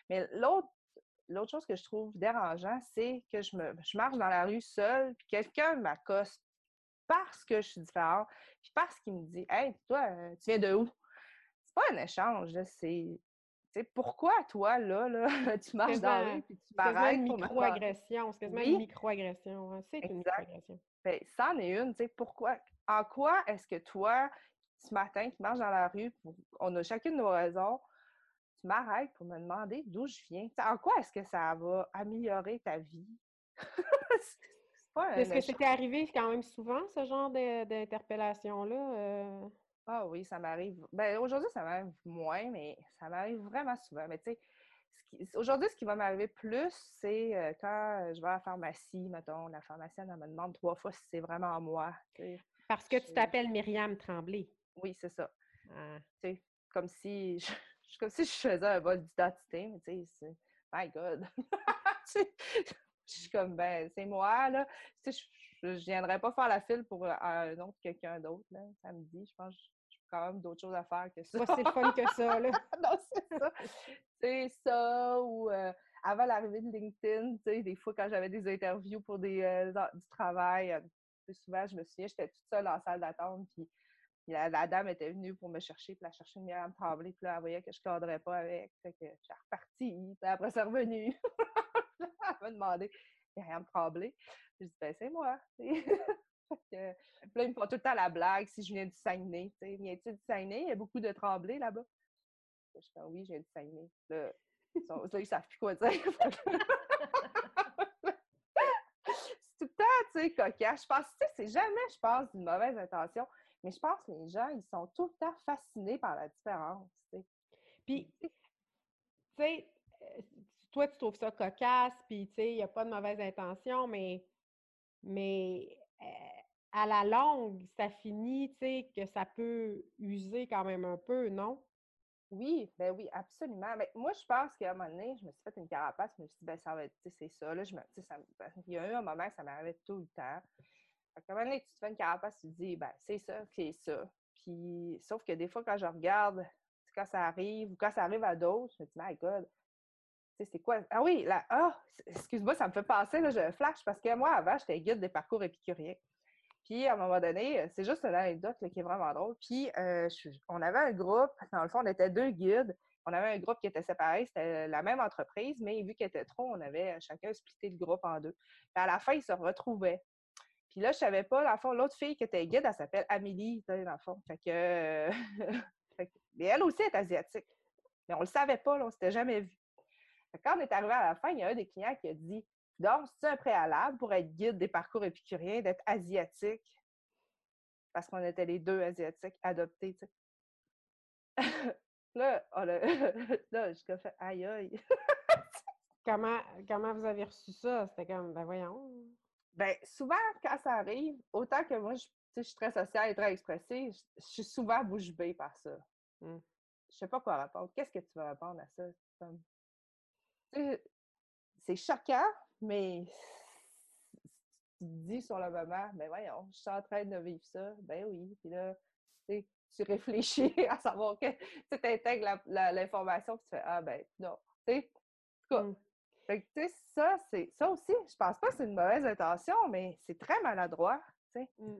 Mais l'autre chose que je trouve dérangeant, c'est que je, me, je marche dans la rue seule, puis quelqu'un m'accoste parce que je suis différente, puis parce qu'il me dit Hey, toi, tu viens de où? C'est pas un échange, c'est. Pourquoi toi, là, là tu marches dans la rue et tu m'arrêtes pour micro-agression. C'est quasiment une micro-agression. Hein, c'est une micro-agression. Ben, c'en est une, tu sais, pourquoi? En quoi est-ce que toi, ce matin, tu marches dans la rue, on a chacune nos raisons, tu m'arrêtes pour me demander d'où je viens? en quoi est-ce que ça va améliorer ta vie? Est-ce que c'était arrivé quand même souvent, ce genre d'interpellation-là? Euh? Ah oui, ça m'arrive. Ben, aujourd'hui, ça m'arrive moins, mais ça m'arrive vraiment souvent. Mais tu sais, aujourd'hui, ce qui va m'arriver plus, c'est euh, quand je vais à la pharmacie, mettons, la pharmacienne, elle me demande trois fois si c'est vraiment moi. Parce que tu t'appelles Myriam Tremblay. Oui, c'est ça. Ah. Tu sais, comme si je, comme si je faisais un vol d'identité, mais tu sais, c'est my God. je suis comme, ben, c'est moi, là. Tu sais, je, ne viendrais pas faire la file pour euh, un autre quelqu'un d'autre, là, samedi. Je pense quand même d'autres choses à faire que ça. c'est le fun que ça, là. non, c'est ça. c'est ça, ou euh, avant l'arrivée de LinkedIn, tu sais, des fois, quand j'avais des interviews pour des, euh, du travail, souvent, je me souviens, j'étais toute seule en salle d'attente, puis la, dame était venue pour me chercher, puis elle cherchait une Myriam Tremblay, puis là, elle voyait que je ne cadrais pas avec. Fait que je suis repartie, puis après, c'est revenu. elle m'a demandé Myriam Tremblay. Je dis, ben, c'est moi. Puis là, ils me font tout le temps la blague si je viens du Saguenay. Viens-tu du Saguenay? Il y a beaucoup de Tremblay là-bas. Je dis, oui, je viens du Saguenay. Là, ils, sont, là, ils savent plus quoi dire. c'est tout le temps, tu sais, cocasse. Je pense, tu sais, c'est jamais, je pense, d'une mauvaise intention. Mais je pense que les gens, ils sont tout le temps fascinés par la différence. Puis, tu sais, euh, toi, tu trouves ça cocasse, puis tu sais, il n'y a pas de mauvaise intention, mais, mais euh, à la longue, ça finit, tu sais, que ça peut user quand même un peu, non? Oui, ben oui, absolument. Mais moi, je pense qu'à un moment donné, je me suis fait une carapace, je me suis dit, ben ça va être, c'est ça. Là, je me, ça, ben, il y a eu un moment ça m'arrivait tout le temps. À un moment donné, tu te fais une carapace, tu te dis, ben, c'est ça, c'est ça. Puis, sauf que des fois, quand je regarde, quand ça arrive, ou quand ça arrive à d'autres, je me dis, my God, c'est quoi? Ah oui, là, ah, excuse-moi, ça me fait penser, là, je flash, parce que moi, avant, j'étais guide des parcours épicuriens. Puis, à un moment donné, c'est juste une anecdote qui est vraiment drôle. Puis, euh, on avait un groupe, dans le fond, on était deux guides. On avait un groupe qui était séparé, c'était la même entreprise, mais vu qu'il était trop, on avait chacun splitté le groupe en deux. Puis à la fin, ils se retrouvaient. Puis là, je savais pas, dans le fond, l'autre fille qui était guide, elle s'appelle Amélie, dans le fond. Fait que, Mais elle aussi est asiatique. Mais on le savait pas, là, on s'était jamais vu. quand on est arrivé à la fin, il y a un des clients qui a dit Donc, c'est un préalable pour être guide des parcours épicuriens, d'être asiatique? Parce qu'on était les deux asiatiques adoptés, tu sais. là, on a... là, je fait aïe aïe. comment, comment vous avez reçu ça? C'était comme, ben voyons. Ben, souvent, quand ça arrive, autant que moi, je, suis très sociale et très expressive, je, suis souvent bouche bée par ça. Je mmh. Je sais pas quoi répondre. Qu'est-ce que tu vas répondre à ça? C'est choquant, mais tu te dis sur le moment, ben voyons, je suis en train de vivre ça. Ben oui. Puis là, tu réfléchis à savoir que tu intègres l'information, puis tu fais Ah ben non. Tu sais. Fait que, tu sais, ça, c'est ça aussi, je pense pas que c'est une mauvaise intention, mais c'est très maladroit, tu sais. Mmh.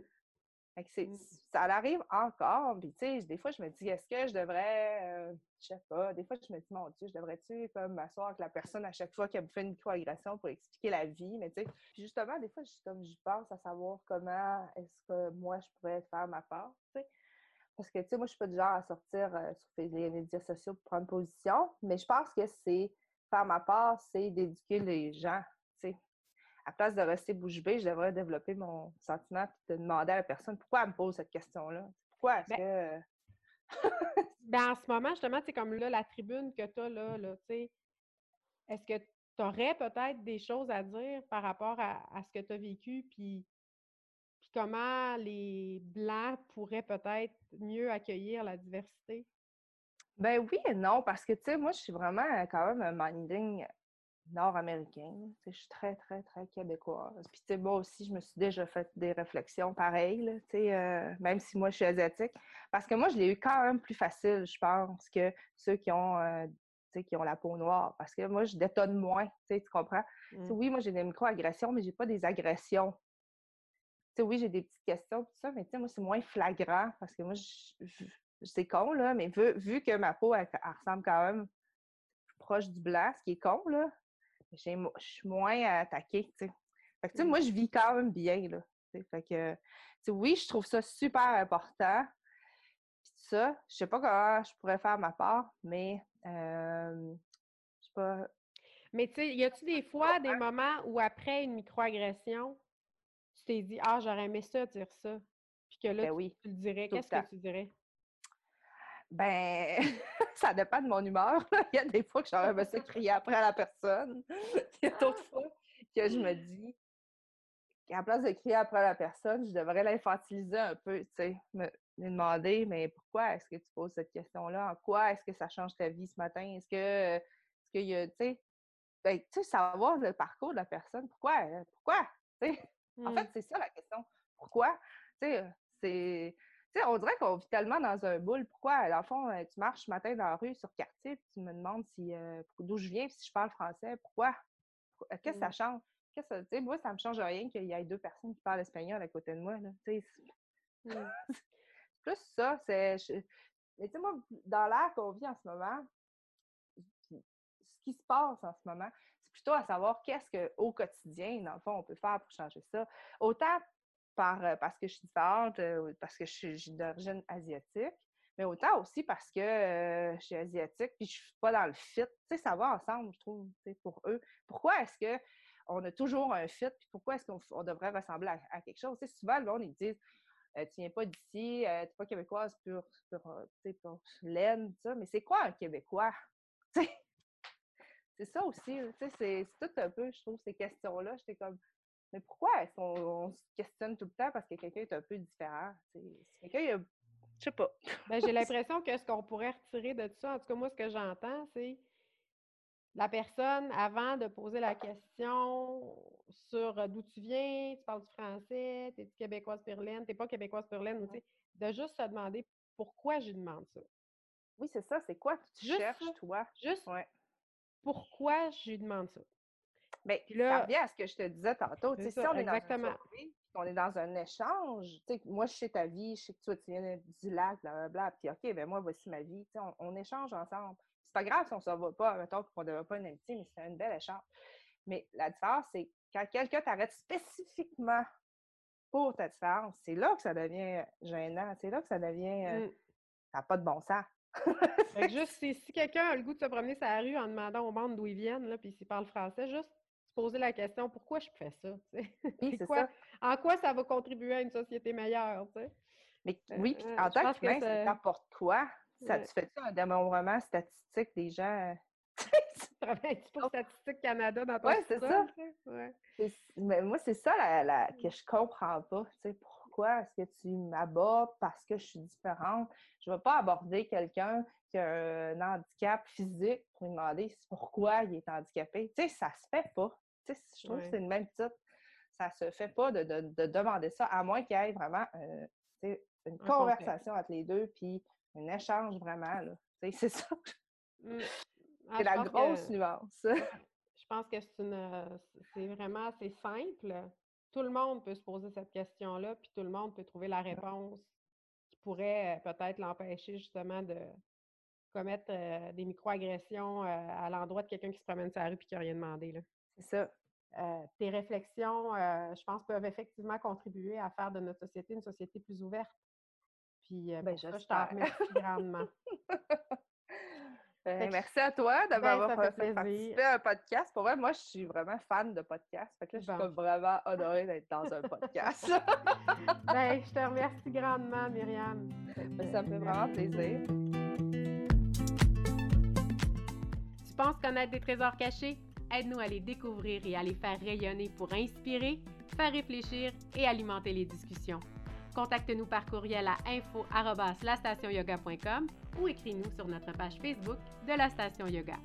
Fait que mmh. ça arrive encore, puis tu sais, des fois, je me dis, est-ce que je devrais, euh, je sais pas, des fois, je me dis, mon Dieu, je devrais-tu, comme, m'asseoir avec la personne à chaque fois qu'elle me fait une microagression pour expliquer la vie, mais tu sais, puis justement, des fois, je, comme, je pense à savoir comment est-ce que moi, je pourrais faire ma part, tu sais. Parce que, tu sais, moi, je suis pas du genre à sortir euh, sur les médias sociaux pour prendre position, mais je pense que c'est faire ma part, c'est d'éduquer les gens. sais. À place de rester bouche bée, je devrais développer mon sentiment et de demander à la personne pourquoi elle me pose cette question-là? Pourquoi est-ce ben que. ben, en ce moment, justement, c'est comme là, la tribune que tu as là, là est-ce que tu aurais peut-être des choses à dire par rapport à, ce que tu as vécu, puis, puis comment les Blancs pourraient peut-être mieux accueillir la diversité? Ben oui et non, parce que, tu sais, moi, je suis vraiment quand même un minding nord-américain. Je suis très, très, très québécoise. Puis, moi aussi, je me suis déjà fait des réflexions pareilles, sais, euh, même si moi, je suis asiatique. Parce que moi, je l'ai eu quand même plus facile, je pense, que ceux qui ont, euh, qui ont la peau noire. Parce que moi, je détonne moins, tu comprends? Mmh. Oui, moi, j'ai des micro-agressions, mais j'ai pas des agressions oui, j'ai des petites questions, tout ça, mais moi, c'est moins flagrant parce que moi, c'est con, là, mais vu, vu que ma peau, elle, ressemble quand même proche du blanc, ce qui est con, là, je suis moins attaquée, tu sais. Fait que, tu sais, moi, je vis quand même bien, là. Fait que, oui, je trouve ça super important. Puis ça, je sais pas comment je pourrais faire ma part, mais euh, je sais pas. Mais tu sais, y a-tu des fois des moments où après une microagression, tu t'es dit Ah, j'aurais aimé ça dire ça? Puis que là, ben oui, tu, le dirais. Qu'est-ce que tu dirais? Ben, ça dépend de mon humeur. Il y a des fois que j'aurais aimé ça crier après à la personne. Il y a d'autres fois que je me dis qu'à place de crier après la personne, je devrais l'infantiliser un peu, tu sais, me, demander, mais pourquoi est-ce que tu poses cette question-là? En quoi est-ce que ça change ta vie ce matin? Est-ce que, est-ce qu'il y a, tu sais, ben, tu sais, savoir le parcours de la personne, pourquoi? Euh, pourquoi? En fait, mmh. c'est ça la question. Pourquoi? Tu sais, c'est. Sais, on dirait qu'on vit tellement dans un boule. Pourquoi, dans le fond, euh, tu marches ce matin dans la rue sur quartier, puis tu me demandes si, euh, d'où je viens, si je parle français, pourquoi? Qu'est-ce que ça mmh. change? Qu'est-ce moi, ça me change rien qu'il y ait deux personnes qui parlent espagnol à côté de moi. Là. C'est plus ça. C'est. Mais tu sais, moi, dans l'air qu'on vit en ce moment, ce qui se passe en ce moment, c'est plutôt à savoir qu'est-ce qu'au quotidien, dans le fond, on peut faire pour changer ça. Autant par, parce que je suis différente, euh, parce que je suis, d'origine asiatique, mais autant aussi parce que euh, je suis asiatique puis je suis pas dans le fit. Tu sais, ça va ensemble, je trouve, pour eux. Pourquoi est-ce que on a toujours un fit, puis pourquoi est-ce qu'on devrait ressembler à, quelque chose? Tu sais, souvent, le monde, ils disent euh, Tu viens pas d'ici, euh, tu n'es pas québécoise pour, pour, euh, pour laine, ça. Mais c'est quoi un Québécois? c'est ça aussi, c'est tout un peu, je trouve, ces questions-là. J'étais comme Mais pourquoi est-ce qu'on se questionne tout le temps parce que quelqu'un est un peu différent? quelqu'un, je sais pas. Ben, j'ai l'impression que ce qu'on pourrait retirer de tout ça, en tout cas, moi, ce que j'entends, c'est la personne, avant de poser la question sur euh, d'où tu viens, tu parles du français, tu es québécoise perlaine, tu n'es pas québécoise perlaine, ou, de juste se demander pourquoi je demande ça. Oui, c'est ça, c'est quoi que tu cherches, toi? Juste pourquoi je lui demande ça. Bien, là, ça revient à ce que je te disais tantôt. si on est exactement. dans on est dans un échange, moi, je sais ta vie, je sais que toi, tu viens du lac, blablabla, puis OK, ben moi, voici ma vie. On, on, échange ensemble pas grave si on ne se voit pas, mettons qu'on ne développe pas une amitié, mais c'est une belle échange. Mais la différence, c'est quand quelqu'un t'arrête spécifiquement pour ta différence, c'est là que ça devient gênant. C'est là que ça devient. Euh, mm. Ça n'a pas de bon sens. juste si, quelqu'un a le goût de se promener sur la rue en demandant au monde d'où ils viennent, là, puis s'ils parlent français, juste poser la question pourquoi je fais ça? Oui, c'est ça. En quoi ça va contribuer à une société meilleure? Mais oui, puis euh, en tant qu'humain, ça t'apporte quoi? Ça, tu fais-tu un démembrement statistique des gens? tu travailles pour Statistique Canada dans ton Oui, c'est ça. Mais moi, c'est ça la, que je comprends pas. pourquoi est-ce que tu m'abordes parce que je suis différente? Je ne vais pas aborder quelqu'un qui a un handicap physique pour lui demander pourquoi il est handicapé. Tu sais, ça se fait pas. Je trouve que c'est le même titre. Ça se fait pas de, demander ça, à moins qu'il y ait vraiment euh, une conversation entre les deux, puis un échange vraiment. C'est ça. Mmh. Ah, c'est la grosse nuance. je pense que c'est une c'est vraiment assez simple. Tout le monde peut se poser cette question-là, puis tout le monde peut trouver la réponse qui pourrait euh, peut-être l'empêcher justement de commettre euh, des microagressions euh, à l'endroit de quelqu'un qui se promène sur la rue et qui n'a rien demandé. C'est ça. tes réflexions, je pense, peuvent effectivement contribuer à faire de notre société une société plus ouverte. Puis euh, ben, je t'en remercie grandement. Ben, merci à toi d'avoir ben, participé à un podcast. Pour vrai, moi, je suis vraiment fan de podcasts. Fait que là, je suis vraiment honorée d'être dans un podcast. ben, je te remercie grandement, Myriam. Ben, ça me fait vraiment plaisir. Tu penses connaître des trésors cachés? Aide-nous à les découvrir et à les faire rayonner pour inspirer, faire réfléchir et alimenter les discussions. Contacte-nous par courriel à info.lastationyoga.com ou écris-nous sur notre page Facebook de la Station Yoga.